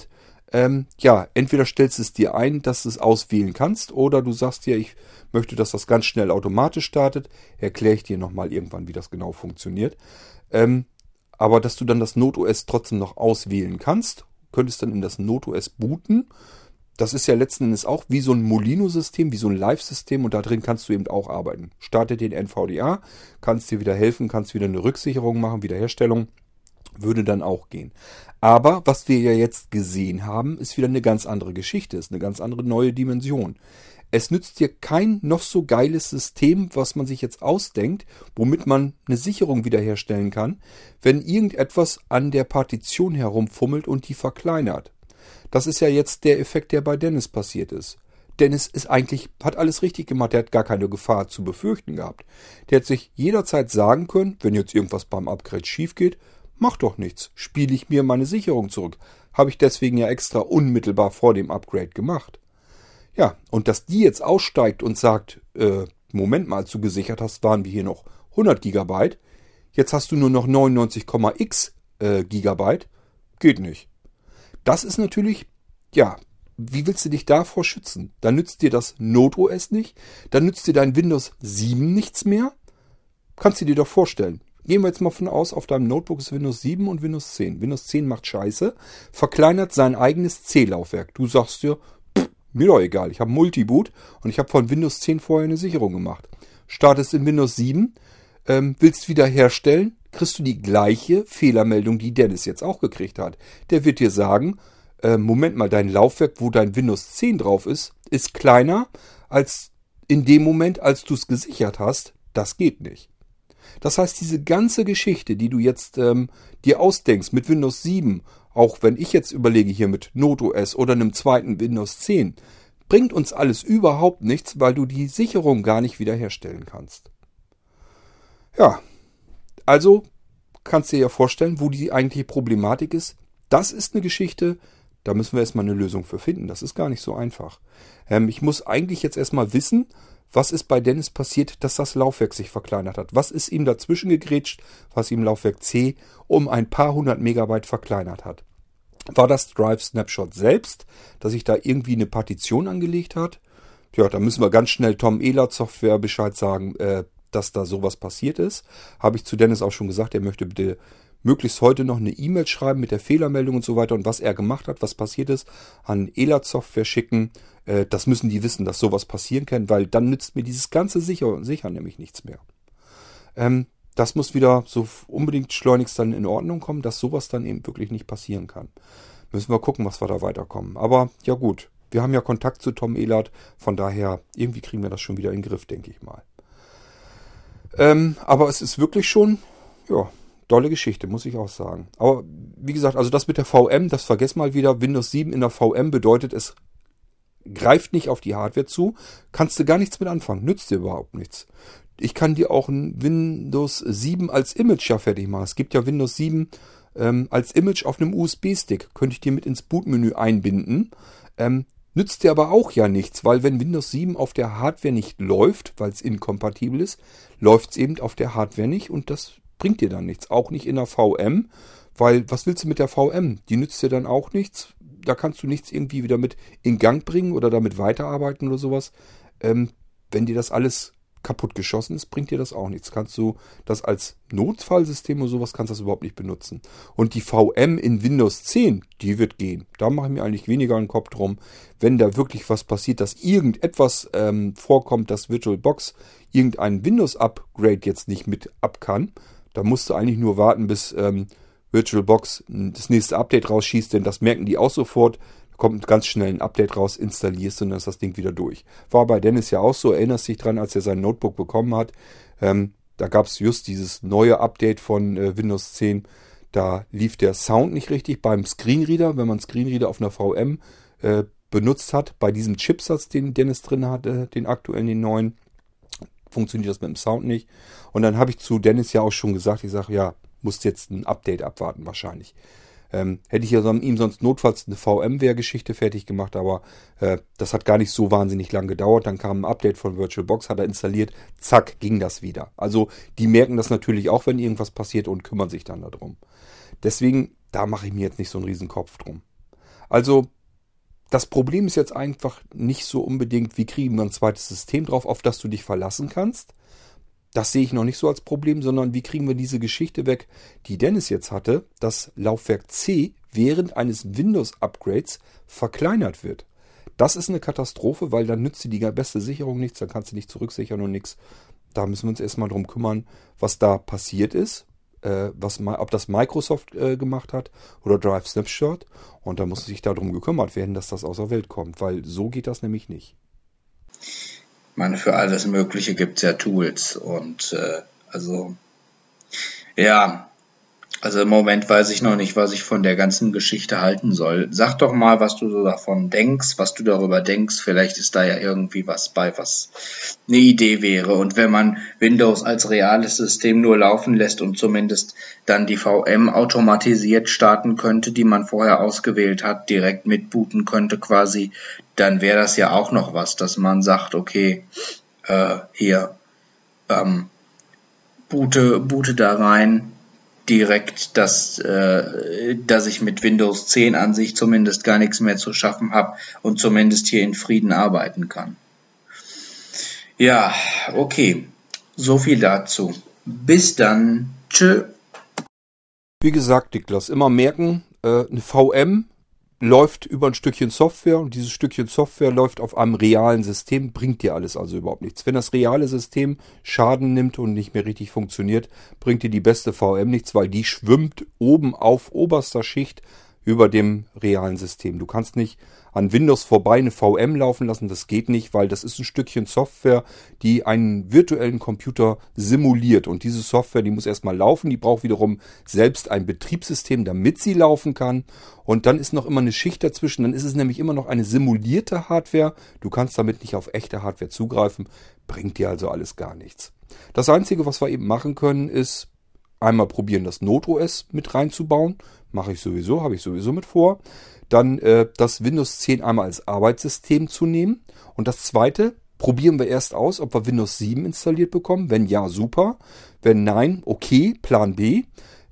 ähm, ja, entweder stellst du es dir ein, dass du es auswählen kannst, oder du sagst dir, ich möchte, dass das ganz schnell automatisch startet. Erkläre ich dir nochmal irgendwann, wie das genau funktioniert. Ähm, aber dass du dann das NotOS trotzdem noch auswählen kannst, könntest dann in das NotOS booten. Das ist ja letzten Endes auch wie so ein Molino-System, wie so ein Live-System und da drin kannst du eben auch arbeiten. Starte den NVDA, kannst dir wieder helfen, kannst wieder eine Rücksicherung machen, Wiederherstellung, würde dann auch gehen. Aber was wir ja jetzt gesehen haben, ist wieder eine ganz andere Geschichte, ist eine ganz andere neue Dimension. Es nützt dir kein noch so geiles System, was man sich jetzt ausdenkt, womit man eine Sicherung wiederherstellen kann, wenn irgendetwas an der Partition herumfummelt und die verkleinert. Das ist ja jetzt der Effekt, der bei Dennis passiert ist. Dennis ist eigentlich, hat alles richtig gemacht, der hat gar keine Gefahr zu befürchten gehabt. Der hat sich jederzeit sagen können, wenn jetzt irgendwas beim Upgrade schief geht, mach doch nichts, spiele ich mir meine Sicherung zurück. Habe ich deswegen ja extra unmittelbar vor dem Upgrade gemacht. Ja, und dass die jetzt aussteigt und sagt, äh, Moment mal, als du gesichert hast, waren wir hier noch 100 Gigabyte. Jetzt hast du nur noch 99,x äh, Gigabyte. Geht nicht. Das ist natürlich, ja, wie willst du dich davor schützen? Dann nützt dir das NoteOS nicht, dann nützt dir dein Windows 7 nichts mehr. Kannst du dir doch vorstellen. Gehen wir jetzt mal von aus, auf deinem Notebook ist Windows 7 und Windows 10. Windows 10 macht Scheiße, verkleinert sein eigenes C-Laufwerk. Du sagst dir, mir doch egal, ich habe Multiboot und ich habe von Windows 10 vorher eine Sicherung gemacht. Startest in Windows 7, ähm, willst wiederherstellen, kriegst du die gleiche Fehlermeldung, die Dennis jetzt auch gekriegt hat. Der wird dir sagen, äh, Moment mal, dein Laufwerk, wo dein Windows 10 drauf ist, ist kleiner als in dem Moment, als du es gesichert hast. Das geht nicht. Das heißt, diese ganze Geschichte, die du jetzt ähm, dir ausdenkst mit Windows 7 auch wenn ich jetzt überlege hier mit NoteOS oder einem zweiten Windows 10, bringt uns alles überhaupt nichts, weil du die Sicherung gar nicht wiederherstellen kannst. Ja, also kannst du dir ja vorstellen, wo die eigentliche Problematik ist. Das ist eine Geschichte, da müssen wir erstmal eine Lösung für finden. Das ist gar nicht so einfach. Ähm, ich muss eigentlich jetzt erstmal wissen, was ist bei Dennis passiert, dass das Laufwerk sich verkleinert hat? Was ist ihm dazwischen gegrätscht, was ihm Laufwerk C um ein paar hundert Megabyte verkleinert hat? War das Drive Snapshot selbst, dass sich da irgendwie eine Partition angelegt hat? Ja, da müssen wir ganz schnell Tom Ehlert Software Bescheid sagen, äh, dass da sowas passiert ist. Habe ich zu Dennis auch schon gesagt, er möchte bitte möglichst heute noch eine E-Mail schreiben mit der Fehlermeldung und so weiter und was er gemacht hat, was passiert ist, an Elat Software schicken. Äh, das müssen die wissen, dass sowas passieren kann, weil dann nützt mir dieses ganze Sicher, Sichern nämlich nichts mehr. Ähm, das muss wieder so unbedingt schleunigst dann in Ordnung kommen, dass sowas dann eben wirklich nicht passieren kann. Müssen wir gucken, was wir da weiterkommen. Aber ja gut, wir haben ja Kontakt zu Tom Ehlert, von daher irgendwie kriegen wir das schon wieder in den Griff, denke ich mal. Ähm, aber es ist wirklich schon, ja, dolle Geschichte, muss ich auch sagen. Aber wie gesagt, also das mit der VM, das vergesst mal wieder. Windows 7 in der VM bedeutet, es greift nicht auf die Hardware zu, kannst du gar nichts mit anfangen, nützt dir überhaupt nichts. Ich kann dir auch ein Windows 7 als Image ja fertig machen. Es gibt ja Windows 7 ähm, als Image auf einem USB-Stick. Könnte ich dir mit ins Bootmenü einbinden. Ähm, nützt dir aber auch ja nichts, weil wenn Windows 7 auf der Hardware nicht läuft, weil es inkompatibel ist, läuft es eben auf der Hardware nicht und das bringt dir dann nichts. Auch nicht in der VM, weil was willst du mit der VM? Die nützt dir dann auch nichts. Da kannst du nichts irgendwie wieder mit in Gang bringen oder damit weiterarbeiten oder sowas. Ähm, wenn dir das alles kaputt geschossen ist, bringt dir das auch nichts. Kannst du das als Notfallsystem oder sowas, kannst du das überhaupt nicht benutzen. Und die VM in Windows 10, die wird gehen. Da mache ich mir eigentlich weniger einen Kopf drum. Wenn da wirklich was passiert, dass irgendetwas ähm, vorkommt, dass VirtualBox irgendein Windows-Upgrade jetzt nicht mit ab kann, da musst du eigentlich nur warten, bis ähm, VirtualBox das nächste Update rausschießt, denn das merken die auch sofort kommt ganz schnell ein Update raus, installierst und dann ist das Ding wieder durch. War bei Dennis ja auch so, erinnerst dich dran, als er sein Notebook bekommen hat. Ähm, da gab es just dieses neue Update von äh, Windows 10. Da lief der Sound nicht richtig beim Screenreader, wenn man Screenreader auf einer VM äh, benutzt hat. Bei diesem Chipsatz, den Dennis drin hatte, den aktuellen, den neuen, funktioniert das mit dem Sound nicht. Und dann habe ich zu Dennis ja auch schon gesagt, ich sage, ja, musst jetzt ein Update abwarten wahrscheinlich. Ähm, hätte ich ja ihm sonst notfalls eine VMware-Geschichte fertig gemacht, aber äh, das hat gar nicht so wahnsinnig lang gedauert. Dann kam ein Update von VirtualBox, hat er installiert, zack, ging das wieder. Also die merken das natürlich auch, wenn irgendwas passiert und kümmern sich dann darum. Deswegen, da mache ich mir jetzt nicht so einen riesen Kopf drum. Also das Problem ist jetzt einfach nicht so unbedingt, wie kriegen wir ein zweites System drauf, auf das du dich verlassen kannst, das sehe ich noch nicht so als Problem, sondern wie kriegen wir diese Geschichte weg, die Dennis jetzt hatte, dass Laufwerk C während eines Windows-Upgrades verkleinert wird. Das ist eine Katastrophe, weil dann nützt dir die beste Sicherung nichts, dann kannst du nicht zurücksichern und nichts. Da müssen wir uns erstmal drum kümmern, was da passiert ist, äh, was, ob das Microsoft äh, gemacht hat oder Drive Snapshot. Und da muss sich darum gekümmert werden, dass das außer Welt kommt, weil so geht das nämlich nicht meine, für alles Mögliche gibt's ja Tools und äh, also ja, also im Moment weiß ich noch nicht, was ich von der ganzen Geschichte halten soll. Sag doch mal, was du so davon denkst, was du darüber denkst. Vielleicht ist da ja irgendwie was bei, was eine Idee wäre. Und wenn man Windows als reales System nur laufen lässt und zumindest dann die VM automatisiert starten könnte, die man vorher ausgewählt hat, direkt mitbooten könnte quasi, dann wäre das ja auch noch was, dass man sagt, okay, äh, hier, ähm, boote, boote da rein, direkt, dass, äh, dass ich mit Windows 10 an sich zumindest gar nichts mehr zu schaffen habe und zumindest hier in Frieden arbeiten kann. Ja, okay. So viel dazu. Bis dann. Tschö. Wie gesagt, Niklas, immer merken, äh, eine VM läuft über ein Stückchen Software und dieses Stückchen Software läuft auf einem realen System, bringt dir alles also überhaupt nichts. Wenn das reale System Schaden nimmt und nicht mehr richtig funktioniert, bringt dir die beste VM nichts, weil die schwimmt oben auf oberster Schicht über dem realen System. Du kannst nicht an Windows vorbei eine VM laufen lassen, das geht nicht, weil das ist ein Stückchen Software, die einen virtuellen Computer simuliert. Und diese Software, die muss erstmal laufen, die braucht wiederum selbst ein Betriebssystem, damit sie laufen kann. Und dann ist noch immer eine Schicht dazwischen, dann ist es nämlich immer noch eine simulierte Hardware. Du kannst damit nicht auf echte Hardware zugreifen, bringt dir also alles gar nichts. Das Einzige, was wir eben machen können, ist einmal probieren, das Node-OS mit reinzubauen. Mache ich sowieso, habe ich sowieso mit vor. Dann äh, das Windows 10 einmal als Arbeitssystem zu nehmen. Und das zweite, probieren wir erst aus, ob wir Windows 7 installiert bekommen. Wenn ja, super. Wenn nein, okay, Plan B.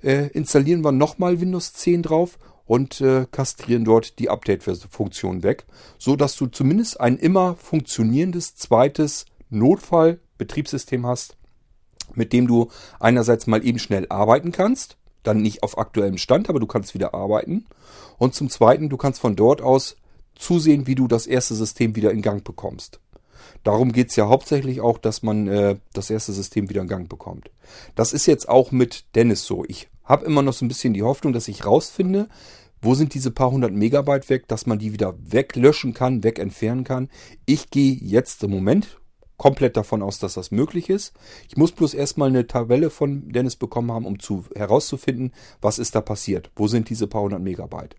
Äh, installieren wir nochmal Windows 10 drauf und äh, kastrieren dort die Update-Funktion weg, so dass du zumindest ein immer funktionierendes zweites Notfall-Betriebssystem hast, mit dem du einerseits mal eben schnell arbeiten kannst, dann nicht auf aktuellem Stand, aber du kannst wieder arbeiten. Und zum Zweiten, du kannst von dort aus zusehen, wie du das erste System wieder in Gang bekommst. Darum geht's ja hauptsächlich auch, dass man äh, das erste System wieder in Gang bekommt. Das ist jetzt auch mit Dennis so. Ich habe immer noch so ein bisschen die Hoffnung, dass ich rausfinde, wo sind diese paar hundert Megabyte weg, dass man die wieder weglöschen kann, wegentfernen kann. Ich gehe jetzt im Moment komplett davon aus, dass das möglich ist. Ich muss bloß erstmal eine Tabelle von Dennis bekommen haben, um zu, herauszufinden, was ist da passiert. Wo sind diese paar hundert Megabyte?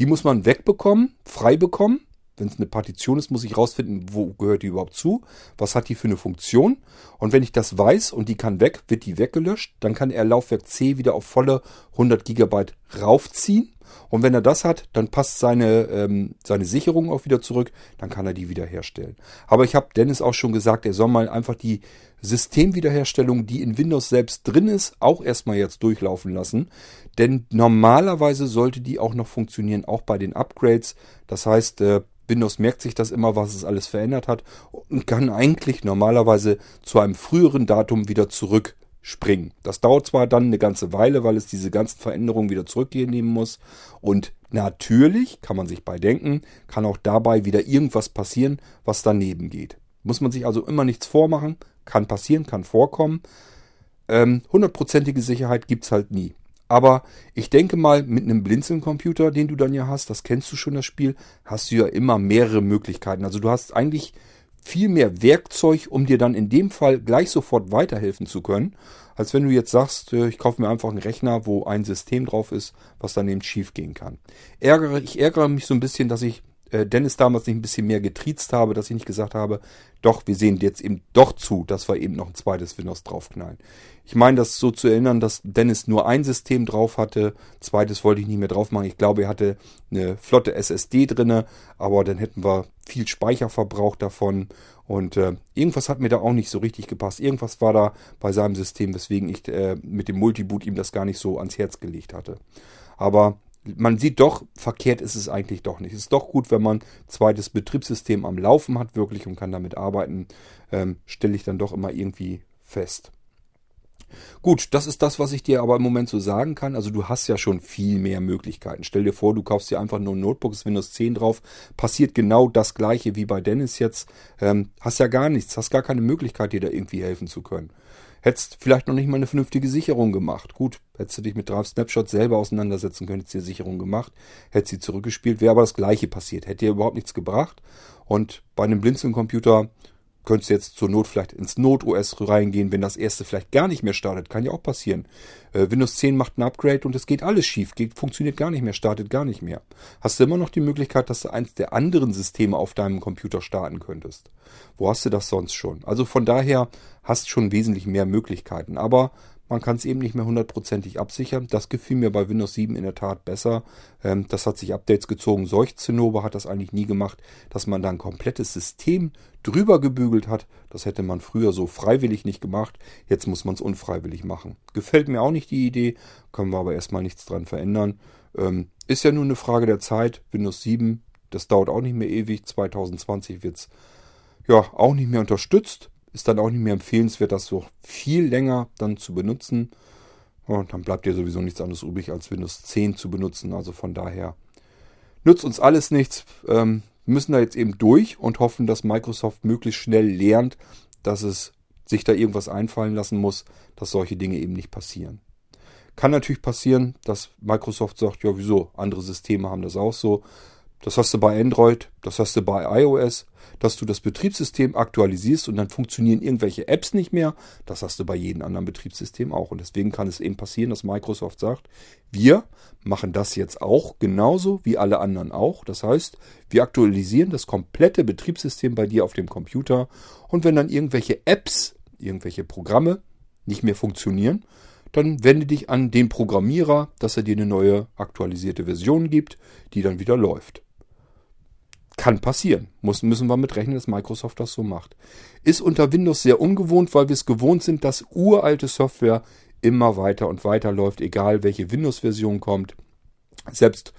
Die muss man wegbekommen, frei bekommen. Wenn es eine Partition ist, muss ich herausfinden, wo gehört die überhaupt zu, was hat die für eine Funktion. Und wenn ich das weiß und die kann weg, wird die weggelöscht, dann kann er Laufwerk C wieder auf volle 100 Gigabyte raufziehen Und wenn er das hat, dann passt seine, ähm, seine Sicherung auch wieder zurück, dann kann er die wiederherstellen. Aber ich habe Dennis auch schon gesagt, er soll mal einfach die Systemwiederherstellung, die in Windows selbst drin ist, auch erstmal jetzt durchlaufen lassen. Denn normalerweise sollte die auch noch funktionieren, auch bei den Upgrades. Das heißt, äh, Windows merkt sich das immer, was es alles verändert hat und kann eigentlich normalerweise zu einem früheren Datum wieder zurückspringen. Das dauert zwar dann eine ganze Weile, weil es diese ganzen Veränderungen wieder zurücknehmen muss. Und natürlich kann man sich bei denken, kann auch dabei wieder irgendwas passieren, was daneben geht. Muss man sich also immer nichts vormachen, kann passieren, kann vorkommen. Ähm, hundertprozentige Sicherheit gibt's halt nie. Aber ich denke mal, mit einem Blinzeln-Computer, den du dann ja hast, das kennst du schon das Spiel, hast du ja immer mehrere Möglichkeiten. Also du hast eigentlich viel mehr Werkzeug, um dir dann in dem Fall gleich sofort weiterhelfen zu können, als wenn du jetzt sagst, äh, ich kaufe mir einfach einen Rechner, wo ein System drauf ist, was dann eben schief gehen kann. Ärgere, ich ärgere mich so ein bisschen, dass ich äh, Dennis damals nicht ein bisschen mehr getriezt habe, dass ich nicht gesagt habe, doch, wir sehen jetzt eben doch zu, dass wir eben noch ein zweites Windows draufknallen. Ich meine, das so zu erinnern, dass Dennis nur ein System drauf hatte, zweites wollte ich nicht mehr drauf machen. Ich glaube, er hatte eine flotte SSD drinne, aber dann hätten wir viel Speicherverbrauch davon und äh, irgendwas hat mir da auch nicht so richtig gepasst. Irgendwas war da bei seinem System, weswegen ich äh, mit dem Multiboot ihm das gar nicht so ans Herz gelegt hatte. Aber man sieht doch, verkehrt ist es eigentlich doch nicht. Es ist doch gut, wenn man zweites Betriebssystem am Laufen hat wirklich und kann damit arbeiten, ähm, stelle ich dann doch immer irgendwie fest. Gut, das ist das, was ich dir aber im Moment so sagen kann. Also du hast ja schon viel mehr Möglichkeiten. Stell dir vor, du kaufst dir einfach nur ein Notebook, ist Windows 10 drauf, passiert genau das gleiche wie bei Dennis jetzt. Ähm, hast ja gar nichts, hast gar keine Möglichkeit, dir da irgendwie helfen zu können. Hättest vielleicht noch nicht mal eine vernünftige Sicherung gemacht. Gut, hättest du dich mit Drive Snapshot selber auseinandersetzen können, hättest du die Sicherung gemacht, hättest sie zurückgespielt, wäre aber das gleiche passiert. Hätte dir überhaupt nichts gebracht. Und bei einem Blinzeln-Computer könntest du jetzt zur Not vielleicht ins Not-OS reingehen, wenn das erste vielleicht gar nicht mehr startet. Kann ja auch passieren. Äh, Windows 10 macht ein Upgrade und es geht alles schief, geht, funktioniert gar nicht mehr, startet gar nicht mehr. Hast du immer noch die Möglichkeit, dass du eins der anderen Systeme auf deinem Computer starten könntest. Wo hast du das sonst schon? Also von daher hast schon wesentlich mehr Möglichkeiten. Aber man kann es eben nicht mehr hundertprozentig absichern. Das gefiel mir bei Windows 7 in der Tat besser. Ähm, das hat sich Updates gezogen. Solch Zinnober hat das eigentlich nie gemacht, dass man da ein komplettes System drüber gebügelt hat. Das hätte man früher so freiwillig nicht gemacht. Jetzt muss man es unfreiwillig machen. Gefällt mir auch nicht die Idee. Können wir aber erstmal nichts dran verändern. Ähm, ist ja nur eine Frage der Zeit. Windows 7, das dauert auch nicht mehr ewig. 2020 wird es ja auch nicht mehr unterstützt ist dann auch nicht mehr empfehlenswert, das so viel länger dann zu benutzen. Und dann bleibt dir sowieso nichts anderes übrig, als Windows 10 zu benutzen. Also von daher nützt uns alles nichts. Ähm, müssen da jetzt eben durch und hoffen, dass Microsoft möglichst schnell lernt, dass es sich da irgendwas einfallen lassen muss, dass solche Dinge eben nicht passieren. Kann natürlich passieren, dass Microsoft sagt, ja wieso, andere Systeme haben das auch so. Das hast du bei Android, das hast du bei iOS, dass du das Betriebssystem aktualisierst und dann funktionieren irgendwelche Apps nicht mehr. Das hast du bei jedem anderen Betriebssystem auch. Und deswegen kann es eben passieren, dass Microsoft sagt, wir machen das jetzt auch genauso wie alle anderen auch. Das heißt, wir aktualisieren das komplette Betriebssystem bei dir auf dem Computer. Und wenn dann irgendwelche Apps, irgendwelche Programme nicht mehr funktionieren, dann wende dich an den Programmierer, dass er dir eine neue aktualisierte Version gibt, die dann wieder läuft. Kann passieren. Muss, müssen wir mit rechnen, dass Microsoft das so macht. Ist unter Windows sehr ungewohnt, weil wir es gewohnt sind, dass uralte Software immer weiter und weiter läuft, egal welche Windows-Version kommt. Selbst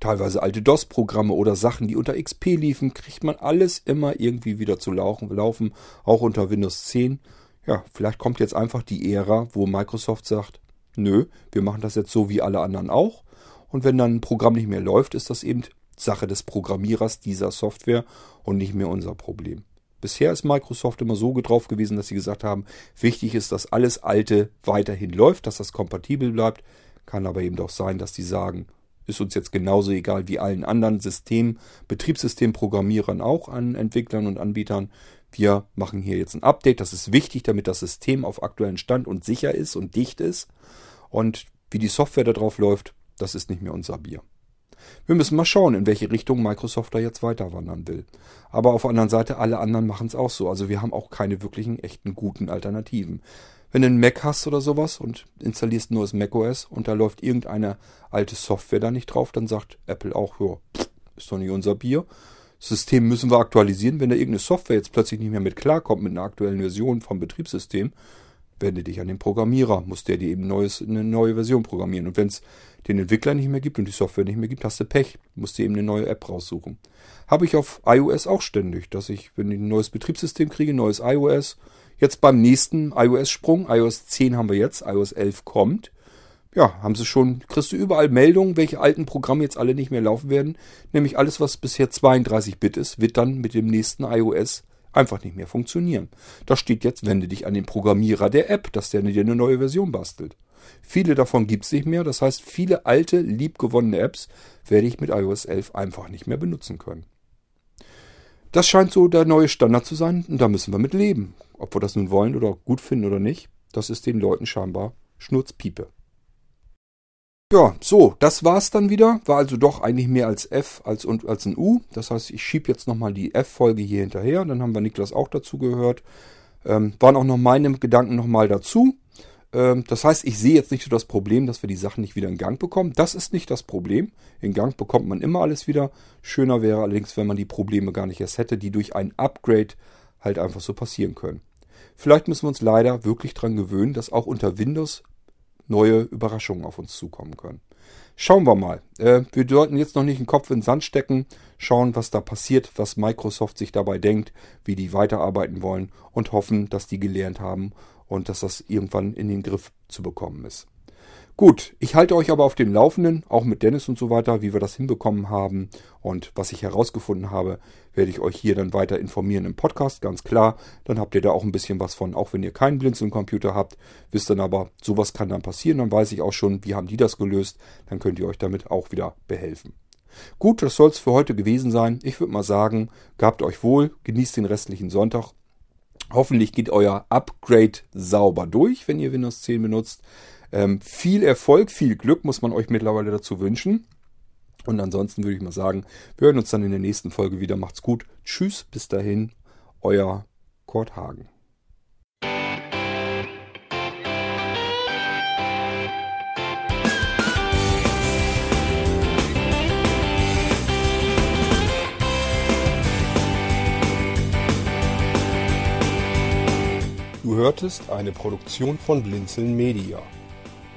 teilweise alte DOS-Programme oder Sachen, die unter XP liefen, kriegt man alles immer irgendwie wieder zu laufen, laufen auch unter Windows 10. Ja, vielleicht kommt jetzt einfach die Ära, wo Microsoft sagt, nö, wir machen das jetzt so wie alle anderen auch. Und wenn dann ein Programm nicht mehr läuft, ist das eben Sache des Programmierers dieser Software und nicht mehr unser Problem. Bisher ist Microsoft immer so drauf gewesen, dass sie gesagt haben, wichtig ist, dass alles Alte weiterhin läuft, dass das kompatibel bleibt. Kann aber eben doch sein, dass die sagen, ist uns jetzt genauso egal wie allen anderen System, Betriebssystemprogrammierern auch an Entwicklern und Anbietern. Wir machen hier jetzt ein Update. Das ist wichtig, damit das System auf aktuellen Stand und sicher ist und dicht ist. Und wie die Software darauf läuft, das ist nicht mehr unser Bier. Wir müssen mal schauen, in welche Richtung Microsoft da jetzt weiter wandern will. Aber auf der anderen Seite, alle anderen machen es auch so. Also wir haben auch keine wirklichen, echten, guten Alternativen. Wenn du einen Mac hast oder sowas und installierst ein neues macOS und da läuft irgendeine alte Software da nicht drauf, dann sagt Apple auch, ja, ist doch nicht unser Bier. Das System müssen wir aktualisieren. Wenn da irgendeine Software jetzt plötzlich nicht mehr mit klarkommt, mit einer aktuellen Version vom Betriebssystem, wende dich an den Programmierer, muss der dir eben neues, eine neue Version programmieren. Und wenn es den Entwickler nicht mehr gibt und die Software nicht mehr gibt, hast du Pech, musst dir eben eine neue App raussuchen. Habe ich auf iOS auch ständig, dass ich, wenn ich ein neues Betriebssystem kriege, neues iOS, jetzt beim nächsten iOS-Sprung, iOS 10 haben wir jetzt, iOS 11 kommt, ja, haben sie schon, kriegst du überall Meldungen, welche alten Programme jetzt alle nicht mehr laufen werden. Nämlich alles, was bisher 32-Bit ist, wird dann mit dem nächsten iOS einfach nicht mehr funktionieren. Da steht jetzt, wende dich an den Programmierer der App, dass der dir eine neue Version bastelt. Viele davon gibt es nicht mehr, das heißt, viele alte, liebgewonnene Apps werde ich mit iOS 11 einfach nicht mehr benutzen können. Das scheint so der neue Standard zu sein und da müssen wir mit leben. Ob wir das nun wollen oder gut finden oder nicht, das ist den Leuten scheinbar Schnurzpiepe. Ja, so, das war's dann wieder. War also doch eigentlich mehr als F als, als ein U. Das heißt, ich schiebe jetzt nochmal die F-Folge hier hinterher. Dann haben wir Niklas auch dazu gehört. Ähm, waren auch noch meine Gedanken nochmal dazu. Ähm, das heißt, ich sehe jetzt nicht so das Problem, dass wir die Sachen nicht wieder in Gang bekommen. Das ist nicht das Problem. In Gang bekommt man immer alles wieder. Schöner wäre allerdings, wenn man die Probleme gar nicht erst hätte, die durch ein Upgrade halt einfach so passieren können. Vielleicht müssen wir uns leider wirklich dran gewöhnen, dass auch unter Windows neue Überraschungen auf uns zukommen können. Schauen wir mal. Äh, wir sollten jetzt noch nicht den Kopf in den Sand stecken, schauen, was da passiert, was Microsoft sich dabei denkt, wie die weiterarbeiten wollen und hoffen, dass die gelernt haben und dass das irgendwann in den Griff zu bekommen ist. Gut, ich halte euch aber auf dem Laufenden, auch mit Dennis und so weiter, wie wir das hinbekommen haben und was ich herausgefunden habe, werde ich euch hier dann weiter informieren im Podcast, ganz klar. Dann habt ihr da auch ein bisschen was von, auch wenn ihr keinen Blinzeln-Computer habt, wisst dann aber, sowas kann dann passieren, dann weiß ich auch schon, wie haben die das gelöst, dann könnt ihr euch damit auch wieder behelfen. Gut, das soll es für heute gewesen sein. Ich würde mal sagen, gehabt euch wohl, genießt den restlichen Sonntag. Hoffentlich geht euer Upgrade sauber durch, wenn ihr Windows 10 benutzt. Ähm, viel Erfolg, viel Glück muss man euch mittlerweile dazu wünschen. Und ansonsten würde ich mal sagen, wir hören uns dann in der nächsten Folge wieder. Macht's gut. Tschüss, bis dahin, euer Kurt Hagen. Du hörtest eine Produktion von Blinzeln Media.